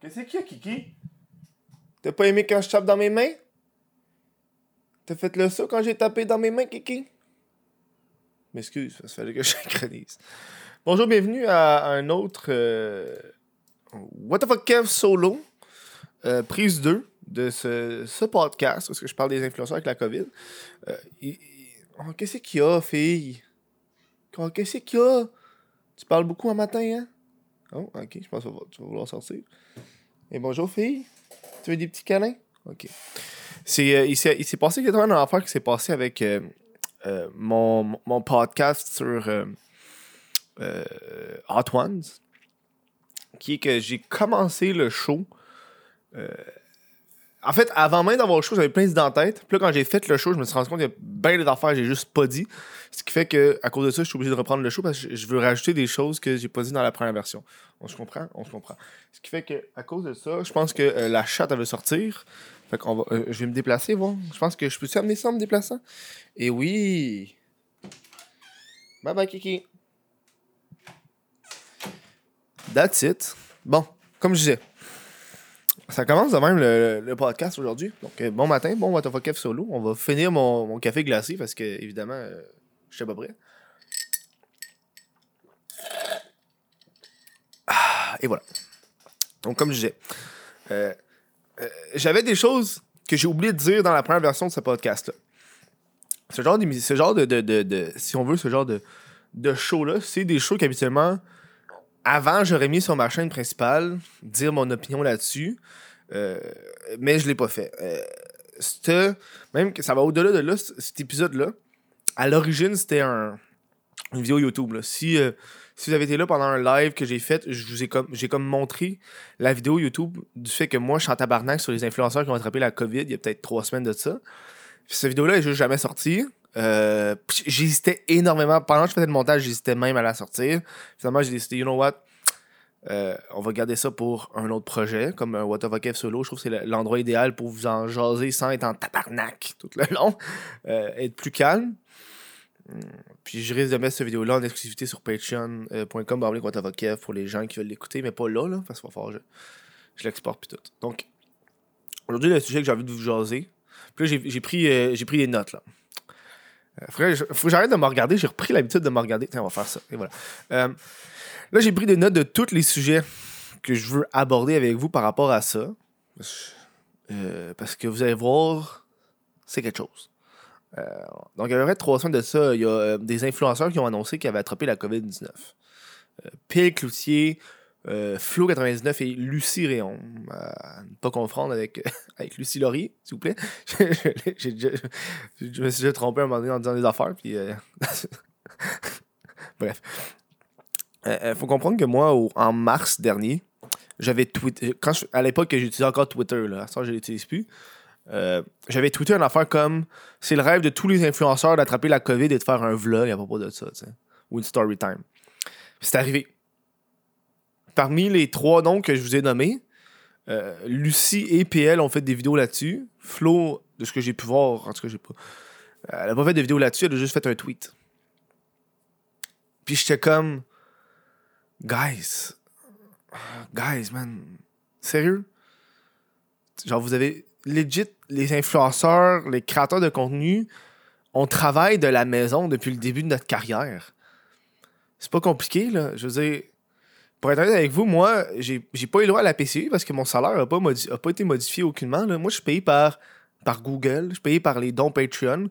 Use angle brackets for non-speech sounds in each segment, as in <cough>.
Qu'est-ce qu'il y a, Kiki? T'as pas aimé quand je tape dans mes mains? T'as fait le saut quand j'ai tapé dans mes mains, Kiki? M'excuse, ça fallait que <laughs> je synchronise. Bonjour, bienvenue à un autre euh, What the fuck Kev solo, euh, prise 2 de ce, ce podcast, parce que je parle des influenceurs avec la COVID. Euh, oh, Qu'est-ce qu'il y a, fille? Oh, Qu'est-ce qu'il y a? Tu parles beaucoup un matin, hein? Oh, ok, je pense que tu vas vouloir sortir. Et bonjour, fille. Tu veux des petits câlins? Ok. C'est, euh, il s'est passé quelque chose une affaire qui s'est passé avec euh, euh, mon, mon podcast sur Hot Ones, qui est que j'ai commencé le show. En fait, avant même d'avoir le show, j'avais plein d'idées en tête. Puis là, quand j'ai fait le show, je me suis rendu compte qu'il y a bien des affaires que j'ai juste pas dit. Ce qui fait que à cause de ça, je suis obligé de reprendre le show parce que je- je veux rajouter des choses que j'ai pas dit dans la première version. On se comprend? On se comprend. Ce qui fait que à cause de ça, je pense que euh, la chatte, elle veut sortir. Fait qu'on va. euh, je vais me déplacer, voir. Je pense que je peux-tu amener ça en me déplaçant? Et oui! Bye bye, Kiki! That's it. Bon, comme je disais, ça commence de même le, podcast aujourd'hui. Donc, euh, bon matin, bon What solo. On va finir mon, café glacé parce que, évidemment, euh, suis pas prêt. Ah, et voilà. Donc, comme je disais, euh, euh, j'avais des choses que j'ai oublié de dire dans la première version de ce podcast-là. Ce genre, d'émi- ce genre de, de, de- de- Si on veut, ce genre de, de show-là, c'est des shows qu'habituellement, avant, j'aurais mis sur ma chaîne principale, dire mon opinion là-dessus. euh, mais je l'ai pas fait. Euh, même que ça va au-delà de là, cet épisode-là. À l'origine, c'était un, une vidéo YouTube. Si, euh, si vous avez été là pendant un live que j'ai fait, je vous ai comme, j'ai comme montré la vidéo YouTube du fait que moi, je suis en tabarnak sur les influenceurs qui ont attrapé la COVID il y a peut-être trois semaines de ça. Puis cette vidéo-là est juste jamais sortie. Euh, j'hésitais énormément. Pendant que je faisais le montage, j'hésitais même à la sortir. Finalement, j'ai décidé, you know what? Euh, on va garder ça pour un autre projet, comme un What the Fuck F solo. Je trouve que c'est le- l'endroit idéal pour vous en jaser sans être en tabarnak tout le long. <laughs> Euh, être plus calme. Hum, Puis je risque de mettre cette vidéo-là en exclusivité sur patreon.com pour les gens qui veulent l'écouter, mais pas là, là parce qu'il va falloir je, je l'exporte puis tout. Donc, aujourd'hui, le sujet que j'ai envie de vous jaser. Puis là, j'ai- pris, j'ai pris des notes, là. Euh, faudrait faut que j'arrête de me regarder. J'ai repris l'habitude de me regarder. Tiens, on va faire ça. Et voilà. Euh, là, j'ai pris des notes de tous les sujets que je veux aborder avec vous par rapport à ça. Euh, parce que vous allez voir, c'est quelque chose. Donc, il y a trois semaines de ça, il y a des influenceurs qui ont annoncé qu'ils avaient attrapé la COVID-19. Euh, Pile Cloutier, euh, Flo99 et Lucie Réon. Euh, ne pas confondre <laughs> avec, Lucie Laurier, s'il vous plaît. <laughs> Je- me suis déjà trompé un moment donné en disant des affaires. Puis, euh, <laughs> Bref. Il faut comprendre que moi, en mars dernier, j'avais tweeté. Quand à l'époque que j'utilisais encore Twitter, là, ça, je ne l'utilise plus. j'avais tweeté une affaire comme c'est le rêve de tous les influenceurs d'attraper la COVID et de faire un vlog à propos de ça, ou une story time. C'est arrivé. Parmi les trois noms que je vous ai nommés, euh, Lucie et PL ont fait des vidéos là-dessus. Flo, de ce que j'ai pu voir, en tout cas, j'ai pas. euh, Elle a pas fait de vidéo là-dessus, elle a juste fait un tweet. Puis j'étais comme. Guys. Guys, man. Sérieux? Genre, vous avez legit les influenceurs, les créateurs de contenu, on travaille de la maison depuis le début de notre carrière. C'est pas compliqué, là. Je veux dire, pour être honnête avec vous, moi, j'ai pas eu le droit à la PCU parce que mon salaire a pas, pas été modifié aucunement. Moi, je suis payé par, Google, je suis payé par les dons Patreon.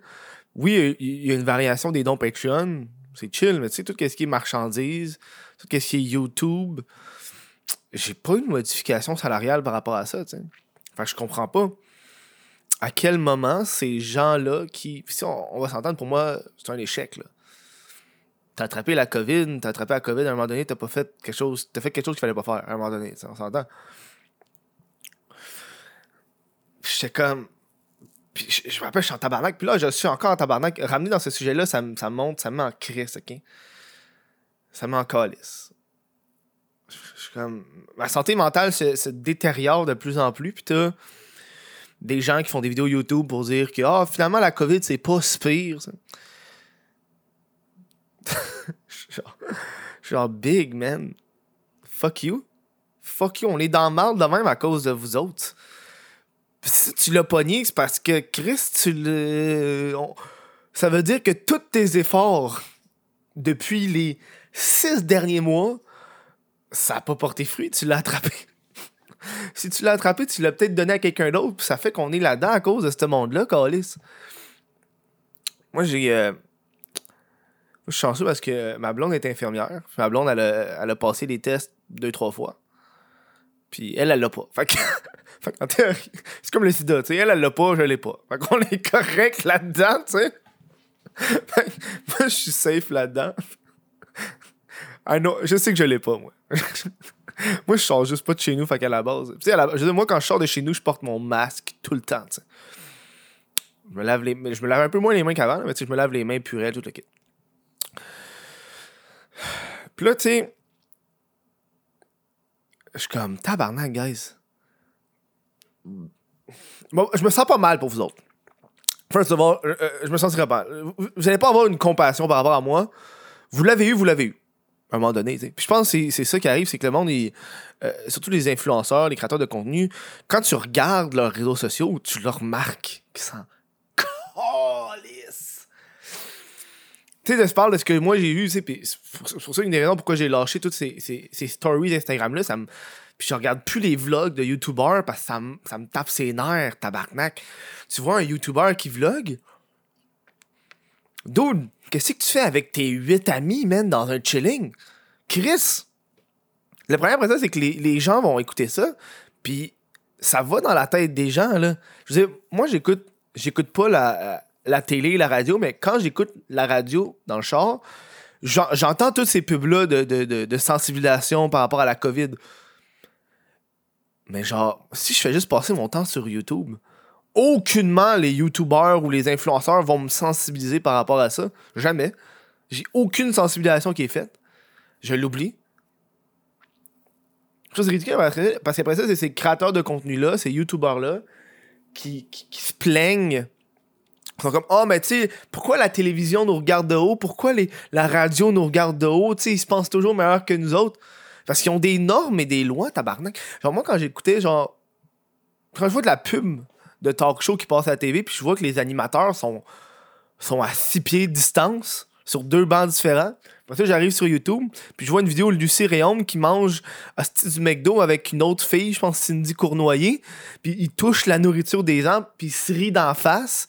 Oui, il y- a une variation des dons Patreon, c'est chill, mais tu sais, tout ce qui est marchandises, tout ce qui est YouTube, j'ai pas eu de modification salariale par rapport à ça, tu que je comprends pas à quel moment ces gens-là qui. si on, on va s'entendre, pour moi, c'est un échec, là. T'as attrapé la COVID, t'as attrapé la COVID, à un moment donné, t'as pas fait quelque chose. T'as fait quelque chose qu'il fallait pas faire à un moment donné, on s'entend. J'étais comme. Je, je me rappelle, je suis en tabarnak. Puis là, je suis encore en tabarnak. Ramener dans ce sujet-là, ça, ça monte, ça me met en crise, ok? Ça me met en calice. Je je comme. Ma santé mentale se, détériore de plus en plus. Puis t'as des gens qui font des vidéos YouTube pour dire que ah, finalement, la COVID, c'est pas si pire. ça. <laughs> Genre, genre big, man. Fuck you. Fuck you, on est dans le mal de même à cause de vous autres. Si tu l'as pogné, c'est parce que Chris, tu. Ça veut dire que tous tes efforts depuis les six derniers mois, ça n'a pas porté fruit, tu l'as attrapé. <laughs> si tu l'as attrapé, tu l'as peut-être donné à quelqu'un d'autre, puis ça fait qu'on est là-dedans à cause de ce monde-là, Calis. Moi, j'ai. Euh, je suis chanceux parce que ma blonde est infirmière. Ma blonde, elle a, elle a passé les tests deux, trois fois. Puis elle, elle l'a pas. Fait que, <laughs> fait théorie, c'est comme le sida, tu sais. Elle, elle l'a pas, je l'ai pas. Fait qu'on est correct là-dedans, tu sais. <laughs> moi, je suis safe là-dedans. Ah non, je sais que je l'ai pas, moi. <laughs> moi, je sors juste pas de chez nous, fait qu'à la base. Tu sais, moi, quand je sors de chez nous, je porte mon masque tout le temps, tu sais. Je me lave les je me lave un peu moins les mains qu'avant, mais tu sais, je me lave les mains purées, tout le kit. Puis là, tu sais, je suis comme, tabarnak, guys. Bon, je me sens pas mal pour vous autres. First of all, euh, euh, je me sentirais pas. Vous n'allez pas avoir une compassion par rapport à moi. Vous l'avez eu, vous l'avez eu. À un moment donné. Puis je pense que c'est ça qui arrive, c'est que le monde, euh, surtout les influenceurs, les créateurs de contenu, quand tu regardes leurs réseaux sociaux, tu leur remarques qu'ils sont tu sais, je parle de ce que moi j'ai vu, c'est pour ça une des raisons pourquoi j'ai lâché toutes ces, stories Instagram-là. Ça. Puis je regarde plus les vlogs de YouTubers parce que ça me, tape ses nerfs, tabarnak. Tu vois un YouTuber qui vlog? Dude, qu'est-ce que tu fais avec tes huit amis, man, dans un chilling? Chris! Le problème après c'est que les, les, gens vont écouter ça, puis ça va dans la tête des gens, là. Je veux dire, moi, j'écoute j'écoute pas la, la télé la radio, mais quand j'écoute la radio dans le char, j'entends toutes ces pubs-là de, sensibilisation par rapport à la COVID. Mais genre, si je fais juste passer mon temps sur YouTube, aucunement les YouTubers ou les influenceurs vont me sensibiliser par rapport à ça. Jamais. J'ai aucune sensibilisation qui est faite. Je l'oublie. Chose ridicule parce qu'après ça, c'est ces créateurs de contenu-là, ces YouTubers-là, qui, qui se plaignent ils sont comme, oh, mais tu sais, pourquoi la télévision nous regarde de haut? Pourquoi les, la radio nous regarde de haut? Tu sais, ils se pensent toujours meilleurs que nous autres. Parce qu'ils ont des normes et des lois, tabarnak. Genre, moi, quand j'écoutais, genre, quand je vois de la pub de talk show qui passe à la TV, puis je vois que les animateurs sont, sont à six pieds de distance sur deux bancs différents. Après ça, j'arrive sur YouTube, puis je vois une vidéo de Lucie Réaume qui mange du McDo avec une autre fille, je pense Cindy Cournoyer, puis il touche la nourriture des gens, puis il se rit d'en face.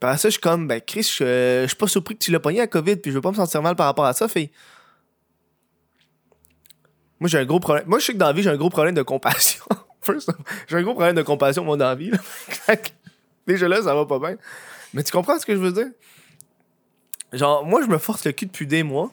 Par ça, je suis comme, ben, Chris, je, suis pas surpris que tu l'as pogné à COVID, puis je veux pas me sentir mal par rapport à ça, fille. Moi, j'ai un gros problème. Moi, je sais que dans la vie, j'ai un gros problème de compassion. <laughs> j'ai un gros problème de compassion, moi, dans vie. <laughs> Déjà là, ça va pas bien. Mais tu comprends ce que je veux dire? Genre, moi, je me force le cul depuis des mois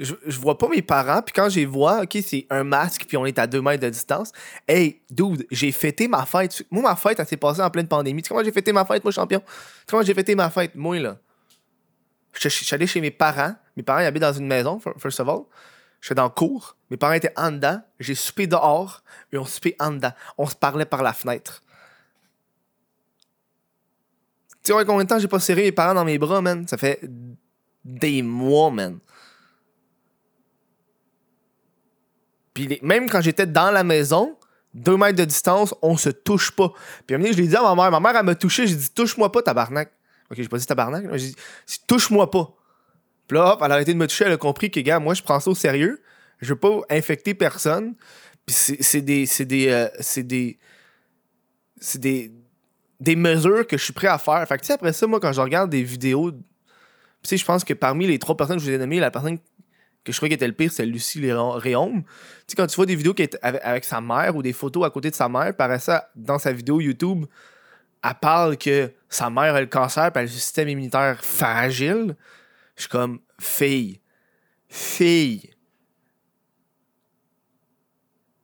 je, vois pas mes parents, puis quand je les vois, ok, c'est un masque, puis on est à deux mètres de distance. Hey, dude, j'ai fêté ma fête. Moi, ma fête, elle s'est passée en pleine pandémie. Tu sais comment j'ai fêté ma fête, moi, champion? Tu sais comment j'ai fêté ma fête, moi, là? Je suis allé chez mes parents. Mes parents, ils habitent dans une maison, first of all. Je suis dans le cours. Mes parents étaient en dedans. J'ai soupé dehors, et on soupé en dedans. On se parlait par la fenêtre. Tu vois combien de temps j'ai pas serré mes parents dans mes bras, man? Ça fait des mois, man. Même quand j'étais dans la maison, deux mètres de distance, on se touche pas. Puis un moment je l'ai dit à ma mère. Ma mère, elle m'a touché. J'ai dit, touche-moi pas, tabarnak. Ok, j'ai pas dit tabarnak. J'ai dit, touche-moi pas. Puis là, hop, elle a arrêté de me toucher. Elle a compris que, gars, moi, je prends ça au sérieux. Je veux pas infecter personne. Puis c'est des. C'est des. Euh, c'est des. C'est des. Des mesures que je suis prêt à faire. Fait que, tu sais, après ça, moi, quand je regarde des vidéos. Tu sais, je pense que parmi les trois personnes que je vous ai nommées, la personne que je crois qui était le pire, c'est Lucie Réaume. Tu sais, quand tu vois des vidéos avec, sa mère ou des photos à côté de sa mère, paraît ça dans sa vidéo YouTube, elle parle que sa mère a le cancer et elle a le système immunitaire fragile. Je suis comme, fille, fille.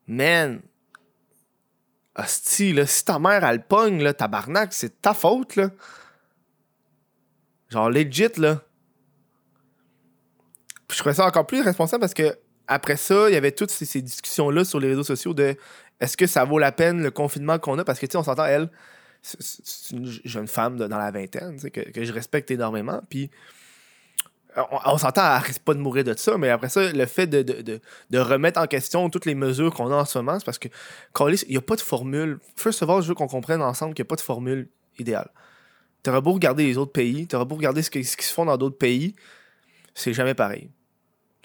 Man, hostie, si ta mère, elle pogne, là, tabarnak, c'est ta faute, là. Genre, legit, là je trouvais ça encore plus responsable parce que après ça, il y avait toutes ces, discussions-là sur les réseaux sociaux de est-ce que ça vaut la peine le confinement qu'on a? Parce que, tu sais, on s'entend, elle, c'est une jeune femme dans la vingtaine, que, que, je respecte énormément. Puis, on, s'entend à risque pas de mourir de ça, mais après ça, le fait de, de, de, remettre en question toutes les mesures qu'on a en ce moment, c'est parce que, il n'y a pas de formule. First of all, je veux qu'on comprenne ensemble qu'il n'y a pas de formule idéale. T'aurais beau regarder les autres pays, t'aurais beau regarder ce, qui se font dans d'autres pays, c'est jamais pareil.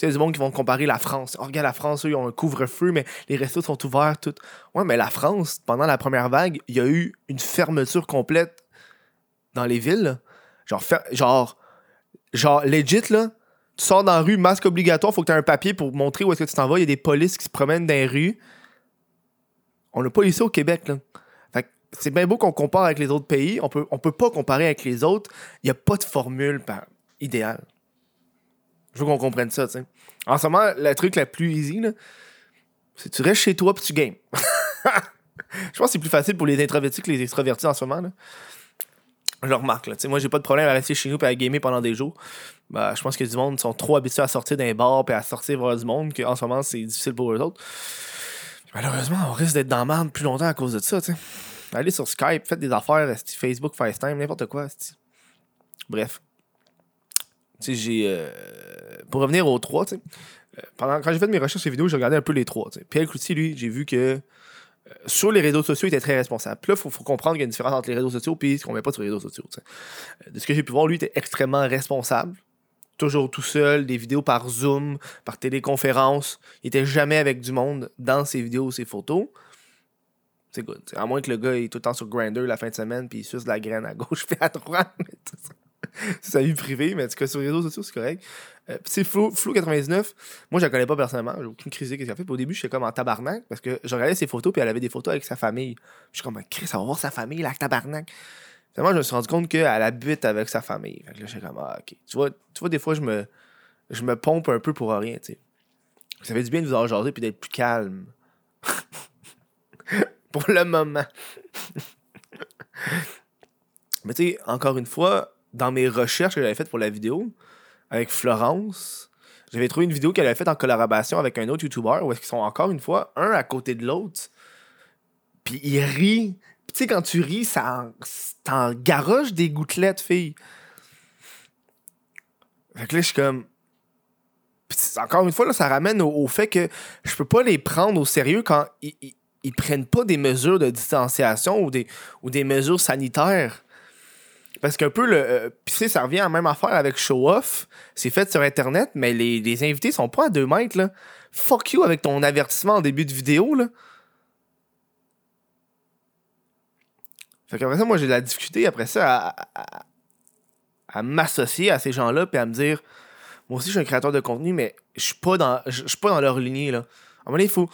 Tu sais, des monde qui vont comparer la France. Oh, regarde la France, eux, ils ont un couvre-feu, mais les restos sont ouverts, tout. Ouais, mais la France, pendant la première vague, il y a eu une fermeture complète dans les villes. Genre, genre Genre, legit, là, tu sors dans la rue, masque obligatoire, faut que tu aies un papier pour montrer où est-ce que tu t'en vas. Il y a des polices qui se promènent dans les rues. On n'a pas eu ça au Québec, là. Fait c'est bien beau qu'on compare avec les autres pays. On peut, on peut pas comparer avec les autres. Il n'y a pas de formule idéale. Je veux qu'on comprenne ça, tu sais. En ce moment, le truc le plus easy, c'est que tu restes chez toi puis tu games. <laughs> Je pense que c'est plus facile pour les introvertis que les extrovertis en ce moment. Là je le remarque. Là. moi, j'ai pas de problème à rester chez nous et à gamer pendant des jours. Bah, je pense que du monde sont trop habitués à sortir d'un bar et à sortir voir du monde qu'en ce moment, c'est difficile pour eux autres. Malheureusement, on risque d'être dans la merde plus longtemps à cause de ça. T'sais. Allez sur Skype, faites des affaires, Facebook, FaceTime, n'importe quoi. Bref. J'ai. Euh, pour revenir aux trois, euh, pendant, quand j'ai fait mes recherches sur vidéos, j'ai regardé un peu les trois. Pierre Cloutier, lui, j'ai vu que sur les réseaux sociaux, il était très responsable. Puis là, il faut, comprendre qu'il y a une différence entre les réseaux sociaux et ce qu'on met pas sur les réseaux sociaux. De ce que j'ai pu voir, lui, était extrêmement responsable. Toujours tout seul, des vidéos par Zoom, par téléconférence. Il était jamais avec du monde dans ses vidéos ou ses photos. C'est good. À moins que le gars est tout le temps sur Grindr la fin de semaine puis il suce de la graine à gauche <laughs> puis à droite. C'est <laughs> sa vie privée, mais en tout cas, sur les réseaux sociaux, c'est correct. Euh, c'est Flo, 99, moi, je la connais pas personnellement. J'ai aucune crise qu'est-ce qu'elle fait. Au début, j'étais comme en tabarnak parce que je regardais ses photos, puis elle avait des photos avec sa famille. Je suis comme, Chris, ça va voir sa famille, là, tabarnak. Finalement, je me suis rendu compte qu'elle habite avec sa famille. Fait que là, j'étais comme, ah, ok. Tu vois, tu vois, des fois, je me, je me pompe un peu pour rien, tu sais. Ça fait du bien de vous avoir jasé puis d'être plus calme. <laughs> pour le moment. <laughs> Mais tu sais, encore une fois, dans mes recherches que j'avais faites pour la vidéo, avec Florence, j'avais trouvé une vidéo qu'elle avait faite en collaboration avec un autre YouTuber où est-ce qu'ils sont encore une fois un à côté de l'autre. Puis ils rient. Puis tu sais, quand tu ris, ça t'en garoche des gouttelettes, fille. Fait que là, je suis comme. encore une fois, là, ça ramène au, fait que je peux pas les prendre au sérieux quand ils, ils, prennent pas des mesures de distanciation ou des, ou des mesures sanitaires. Parce qu'un peu, le, euh, ça revient à la même affaire avec Show Off. C'est fait sur Internet, mais les, les, invités sont pas à deux mètres, là. Fuck you avec ton avertissement en début de vidéo, là. Fait qu'après ça, moi, j'ai de la difficulté après ça à, m'associer à ces gens-là puis à me dire, moi aussi, je suis un créateur de contenu, mais je suis pas dans, je suis pas dans leur lignée, là. À un moment il faut.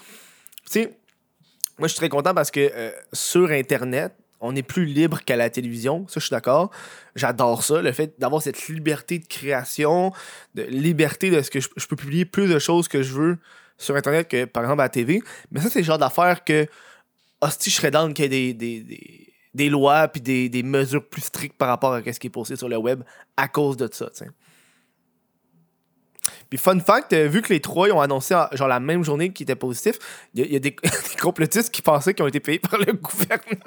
Tu sais, moi, je suis très content parce que euh, sur Internet, on est plus libre qu'à la télévision, ça je suis d'accord. J'adore ça, le fait d'avoir cette liberté de création, de liberté de ce que je, peux publier plus de choses que je veux sur Internet que par exemple à la TV. Mais ça, c'est le genre d'affaires que, hostie, je serais dans qu'il y ait des, des, lois puis des, mesures plus strictes par rapport à ce qui est posté sur le web à cause de ça. Puis fun fact, euh, vu que les trois ont annoncé genre la même journée qu'ils étaient positifs, il y, a, des, <laughs> des complotistes qui pensaient qu'ils ont été payés par le gouvernement.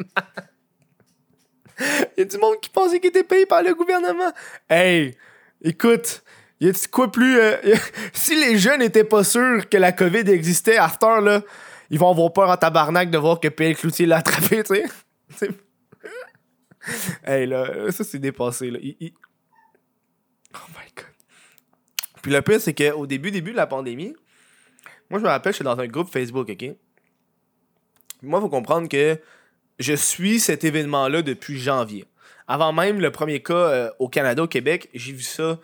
Il <laughs> y a du monde qui pensait qu'il était payé par le gouvernement. Hey, écoute, y a quoi plus. Euh, <laughs> si les jeunes n'étaient pas sûrs que la COVID existait à cette heure-là, ils vont avoir peur en tabarnak de voir que P.L. Cloutier l'a attrapé, <laughs> tu sais. hey, là, ça c'est dépassé, là. Oh my god. Puis le pire, c'est qu'au début, début de la pandémie, moi je me rappelle, j'étais dans un groupe Facebook, ok? Moi, il faut comprendre que je suis cet événement-là depuis janvier. Avant même le premier cas euh, au Canada, au Québec, j'ai vu ça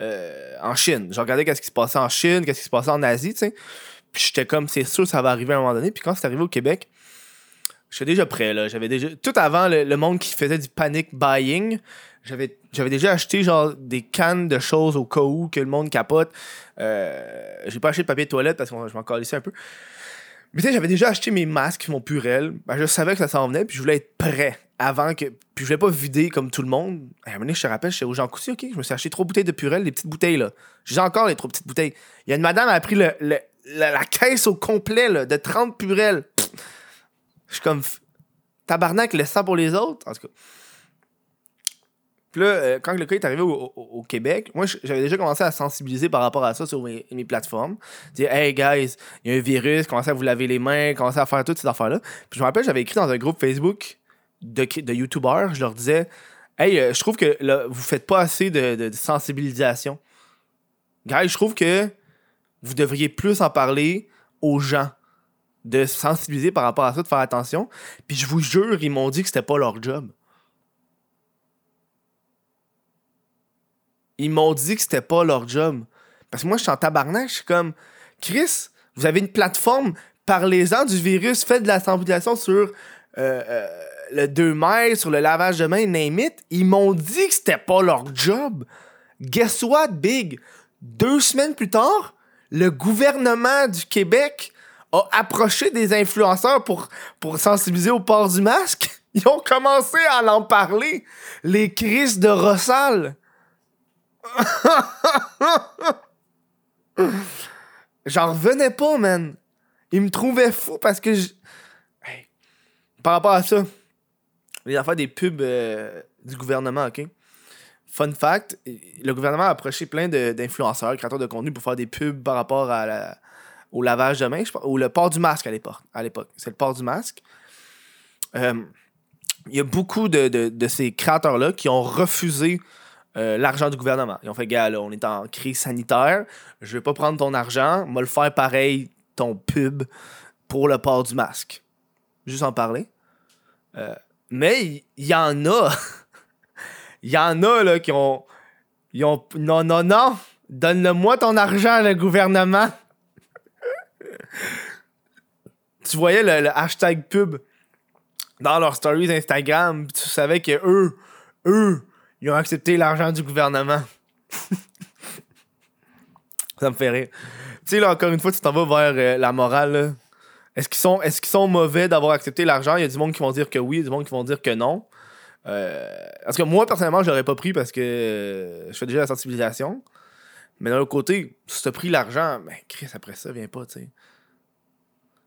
euh, en Chine. J'ai regardé qu'est-ce qui se passait en Chine, qu'est-ce qui se passait en Asie, tu sais. Puis j'étais comme, c'est sûr, ça va arriver à un moment donné. Puis quand c'est arrivé au Québec, j'étais déjà prêt, là. J'avais déjà. Tout avant le, monde qui faisait du panic buying, j'avais, j'avais déjà acheté genre des cannes de choses au cas où que le monde capote. Euh, j'ai pas acheté de papier de toilette parce que je m'en calissais un peu. Mais tu sais, j'avais déjà acheté mes masques, mon purel. Ben, je savais que ça s'en venait, puis je voulais être prêt avant que. Puis je voulais pas vider comme tout le monde. À un moment donné, je te rappelle, j'étais au Jean Coutu, ok? Je me suis acheté trois bouteilles de purel, les petites bouteilles, là. J'ai encore les trois petites bouteilles. Il y a une madame, qui a pris le, la, caisse au complet, là, de 30 purelles. Je suis comme. Tabarnak, laisse ça pour les autres? En tout cas. Euh, quand le cas est arrivé au, Québec, moi, j'avais déjà commencé à sensibiliser par rapport à ça sur mes, mes plateformes. Dire, hey guys, il y a un virus, commencez à vous laver les mains, commencez à faire toutes ces affaires-là. Puis je me rappelle, j'avais écrit dans un groupe Facebook de, YouTubers, je leur disais, hey, euh, je trouve que là, vous faites pas assez de, de- de sensibilisation. Guys, je trouve que vous devriez plus en parler aux gens, de sensibiliser par rapport à ça, de faire attention. Puis je vous jure, ils m'ont dit que c'était pas leur job. Ils m'ont dit que c'était pas leur job. Parce que moi, je suis en tabarnak, je suis comme, Chris, vous avez une plateforme, parlez-en du virus, faites de la sensibilisation sur euh, euh, le 2 mai, sur le lavage de mains, name it. Ils m'ont dit que c'était pas leur job. Guess what, Big? Deux semaines plus tard, le gouvernement du Québec a approché des influenceurs pour, pour sensibiliser au port du masque. <laughs> Ils ont commencé à en parler. Les crises de Rossal. <laughs> J'en revenais pas, man. Ils me trouvaient fou parce que je... Par rapport à ça, les affaires des pubs euh, du gouvernement, OK? Fun fact, le gouvernement a approché plein d'influenceurs, créateurs de contenu pour faire des pubs par rapport au lavage de pense, ou le port du masque à l'époque. C'est le port du masque. Euh, Il y a beaucoup de- de ces créateurs-là qui ont refusé euh, l'argent du gouvernement. Ils ont fait, gars, là, on est en crise sanitaire, je vais pas prendre ton argent, moi le faire pareil, ton pub, pour le port du masque. Juste en parler. Euh, mais il y, en a. Il <laughs> y en a là qui ont. Ils ont. Non, non, non! Donne-le-moi ton argent, le gouvernement! <laughs> tu voyais le, le hashtag pub dans leurs stories Instagram, tu savais que eux, eux, ils ont accepté l'argent du gouvernement. <laughs> Ça me fait rire. Tu sais, là, encore une fois, tu t'en vas vers euh, la morale. là. Est-ce qu'ils sont, qu'ils sont mauvais d'avoir accepté l'argent? Il y a du monde qui vont dire que oui, il y a du monde qui vont dire que non. Euh, parce que moi, personnellement, je l'aurais pas pris parce que euh, je fais déjà la sensibilisation. Mais d'un autre côté, si t'as pris l'argent, ben, Chris, après ça, viens pas, tu sais.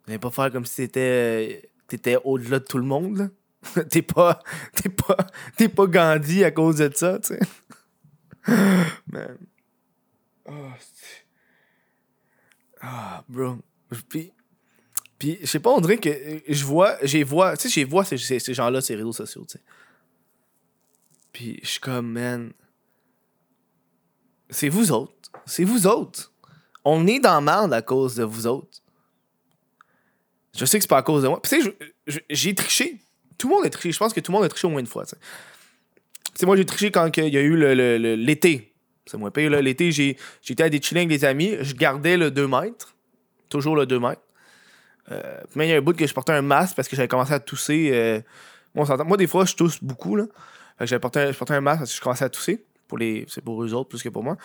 Viens pas faire comme si t'étais, t'étais au-delà de tout le monde, là. <laughs> t'es pas, t'es pas, t'es pas Gandhi à cause de ça, tu sais. <laughs> Man. Oh, ah, bro. Puis, puis je sais pas, on dirait que euh, je vois, j'ai vois, tu sais, j'ai vois ces, ces, ces gens-là, ces réseaux sociaux, tu sais. Puis je suis comme, man, c'est vous autres. C'est vous autres. On est dans merde à cause de vous autres. Je sais que c'est pas à cause de moi. Puis tu sais, j'ai triché. Tout le monde a triché. Je pense que tout le monde a triché au moins une fois, sais, moi, j'ai triché quand il y a eu l'été. C'est moins pire. L'été, j'étais à des chillings avec des amis. Je gardais le 2 mètres. Toujours le 2 mètres. Euh, même, il y a un bout que je portais un masque parce que j'avais commencé à tousser. euh, moi, des fois, je tousse beaucoup, là. Je portais un masque parce que je commençais à tousser. Pour les, c'est pour eux autres plus que pour moi.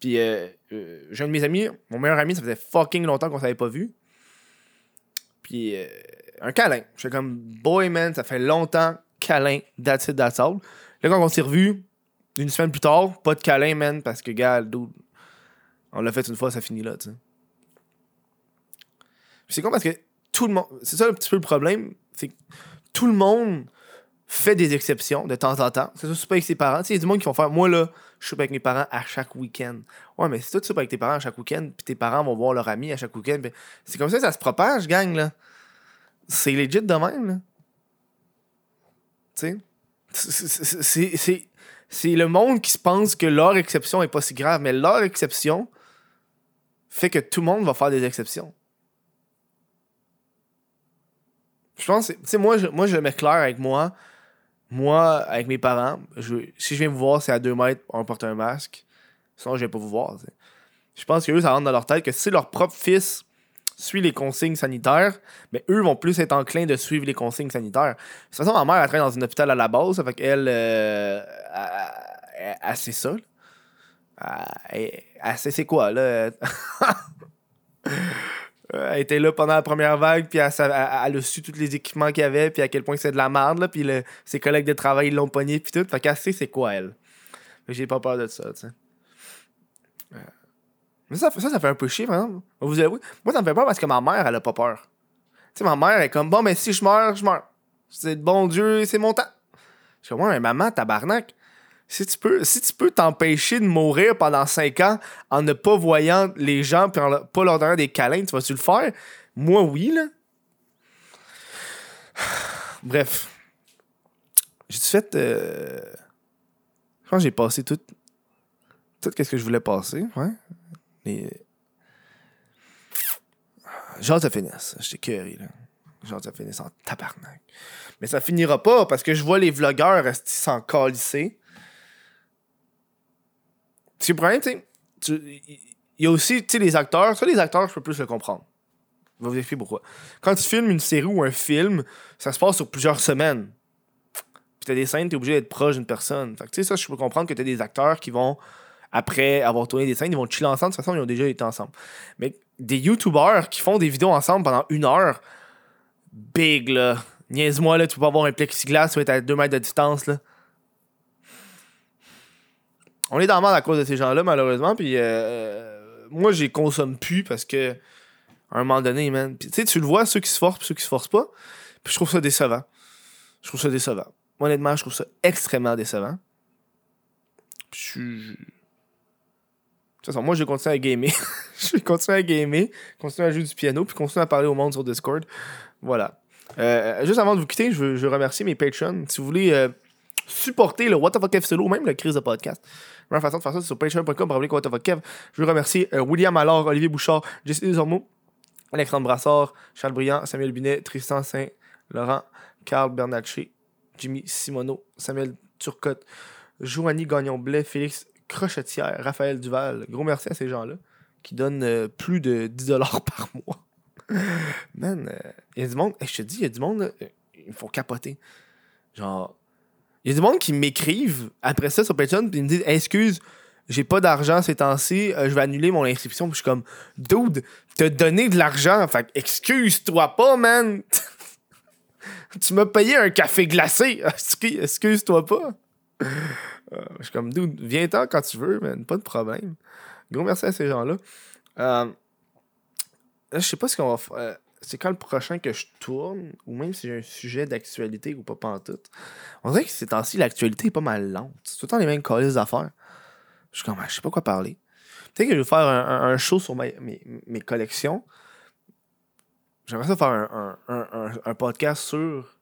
Puis euh, euh, j'ai un de mes amis, mon meilleur ami, ça faisait fucking longtemps qu'on s'avait pas vu. Puis euh, un câlin. J'étais comme, boy man, ça fait longtemps, câlin, that's it, that's all. Là, quand on s'est revu, une semaine plus tard, pas de câlin, man, parce que, gars, dude, on l'a fait une fois, ça finit là, tu sais. C'est con parce que tout le monde. C'est ça un petit peu le problème. C'est que tout le monde fait des exceptions de temps en temps. C'est ça, souper avec ses parents. Tu sais, il y a du monde qui vont faire. Moi, là, je soupe avec mes parents à chaque week-end. Ouais, mais si toi, tu soupes avec tes parents à chaque week-end, puis tes parents vont voir leurs amis à chaque week-end, ben, c'est comme ça que ça se propage, gang, là. C'est legit de même. Tu sais? C'est- le monde qui se pense que leur exception est pas si grave, mais leur exception fait que tout le monde va faire des exceptions. Je pense, tu sais, moi, je, moi, je le mets clair avec moi. Moi, avec mes parents, si je viens vous voir, c'est à 2 mètres, on porte un masque. Sinon, je viens pas vous voir. Je pense que eux, ça rentre dans leur tête que si leur propre fils suit les consignes sanitaires, mais eux vont plus être enclins de suivre les consignes sanitaires. De toute façon, ma mère, elle travaille dans un hôpital à la base, ça fait qu'elle, euh, elle, elle- sait ça. c'est quoi, là. <laughs> Elle était là pendant la première vague, puis elle, a su tous les équipements qu'il y avait, puis à quel point c'est de la merde, puis ses collègues de travail l'ont pogné, puis tout. Fait qu'elle sait c'est quoi, elle. Que j'ai pas peur de ça, tu sais. Mais ça, ça, ça fait un peu chier, par. Moi, ça me fait peur parce que ma mère, elle a pas peur. Tu sais, ma mère, est comme, bon, mais si je meurs, je meurs. C'est le bon Dieu, c'est mon temps. Je suis comme, ouais, mais maman, tabarnak. Si tu peux, si tu peux t'empêcher de mourir pendant 5 ans en ne pas voyant les gens et en pas leur donnant des câlins, tu vas-tu le faire? Moi, oui, là. <sighs> Bref. J'ai fait. Euh... Je pense que j'ai passé tout. Tout ce que je voulais passer, ouais. Hâte de finir ça. J'étais curé, là. Finir ça en tabarnak. Mais ça finira pas parce que je vois les vlogueurs sans calisser. C'est le problème, tu sais. Il y a aussi, tu sais, les acteurs. Ça, les acteurs, je peux plus le comprendre. Je vais vous expliquer pourquoi. Quand tu filmes une série ou un film, ça se passe sur plusieurs semaines. Puis t'as des scènes, t'es obligé d'être proche d'une personne. Fait que, tu sais, ça, je peux comprendre que t'as des acteurs qui vont, après avoir tourné des scènes, ils vont chiller ensemble. De toute façon, ils ont déjà été ensemble. Mais des YouTubers qui font des vidéos ensemble pendant une heure, big, là. Niaise-moi, là, tu peux pas avoir un plexiglas, tu vas être à deux mètres de distance, là. On est dans le monde à cause de ces gens-là, malheureusement. Puis euh, moi, j'y consomme plus parce que à un moment donné, man. tu sais, tu le vois, ceux qui se forcent ceux qui se forcent pas. Puis je trouve ça décevant. Je trouve ça décevant. Honnêtement, je trouve ça extrêmement décevant. Puis je. De toute façon, moi, je vais continuer à gamer. <laughs> je vais continuer à gamer, continuer à jouer du piano, puis continuer à parler au monde sur Discord. Voilà. Euh, juste avant de vous quitter, je veux, remercier mes patrons. Si vous voulez euh, supporter le What the fuck solo, même le crise de podcast, la façon de faire ça, c'est sur patreon.com What the fuck Je veux remercier euh, William Allard, Olivier Bouchard, Jesse Desormeaux, Alexandre Brassard, Charles Briand, Samuel Binet, Tristan Saint-Laurent, Carl Bernatchez, Jimmy Simoneau, Samuel Turcotte, Joanie Gagnon-Blais, Félix Crochetière, Raphaël Duval. Gros merci à ces gens-là qui donnent euh, plus de 10$ <laughs> par mois. Man, il euh, y a du monde, je te dis, il y a du monde, euh, il faut capoter. Genre, il y a du monde qui m'écrivent après ça sur Patreon et ils me disent Excuse, j'ai pas d'argent ces temps-ci, euh, je vais annuler mon inscription. Puis je suis comme, dude, t'as donné de l'argent, fait excuse-toi pas, man. <laughs> tu m'as payé un café glacé, <laughs> excuse-toi pas. Euh, je suis comme, dude, viens-t'en quand tu veux, man, pas de problème. Gros merci à ces gens-là. Euh, je sais pas ce qu'on va faire. C'est quand le prochain que je tourne, ou même si j'ai un sujet d'actualité ou pas pantoute. On dirait que ces temps-ci, l'actualité est pas mal lente. C'est tout le temps les mêmes colis d'affaires. Je suis comme, ah, je sais pas quoi parler. Peut-être que je vais faire un, show sur mes, collections. J'aimerais ça faire un, podcast sur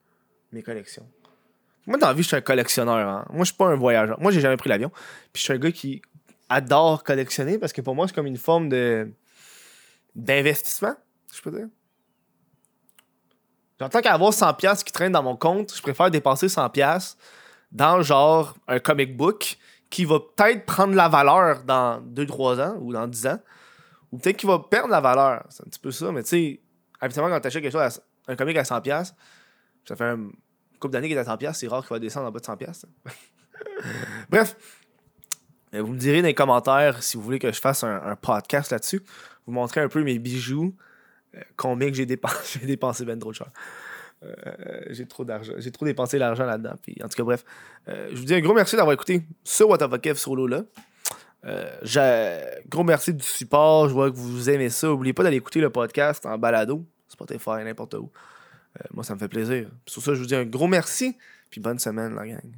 mes collections. Moi, dans la vie, je suis un collectionneur. Hein. Moi, je suis pas un voyageur. Moi, j'ai jamais pris l'avion. Puis je suis un gars qui adore collectionner parce que pour moi, c'est comme une forme de d'investissement, je peux dire. J'entends qu'à avoir 100$ qui traînent dans mon compte, je préfère dépenser 100$ dans genre un comic book qui va peut-être prendre la valeur dans 2-3 ans ou dans 10 ans, ou peut-être qu'il va perdre la valeur. C'est un petit peu ça, mais tu sais, habituellement, quand tu achètes quelque chose, un comic à 100$, ça fait un couple d'années qu'il est à 100$, c'est rare qu'il va descendre en bas de 100$. <laughs> Bref, euh, vous me direz dans les commentaires si vous voulez que je fasse un, podcast là-dessus. Vous montrer un peu mes bijoux, euh, combien que j'ai dépensé, <laughs> j'ai dépensé ben trop de cher. Euh, j'ai trop d'argent. J'ai trop dépensé l'argent là-dedans. Puis, en tout cas, bref. Je vous dis un gros merci d'avoir écouté ce What the Kev solo-là. Euh, gros merci du support. Je vois que vous aimez ça. N'oubliez pas d'aller écouter le podcast en balado, Spotify, n'importe où. Moi, ça me fait plaisir. Sur ça, je vous dis un gros merci. Puis bonne semaine, la gang.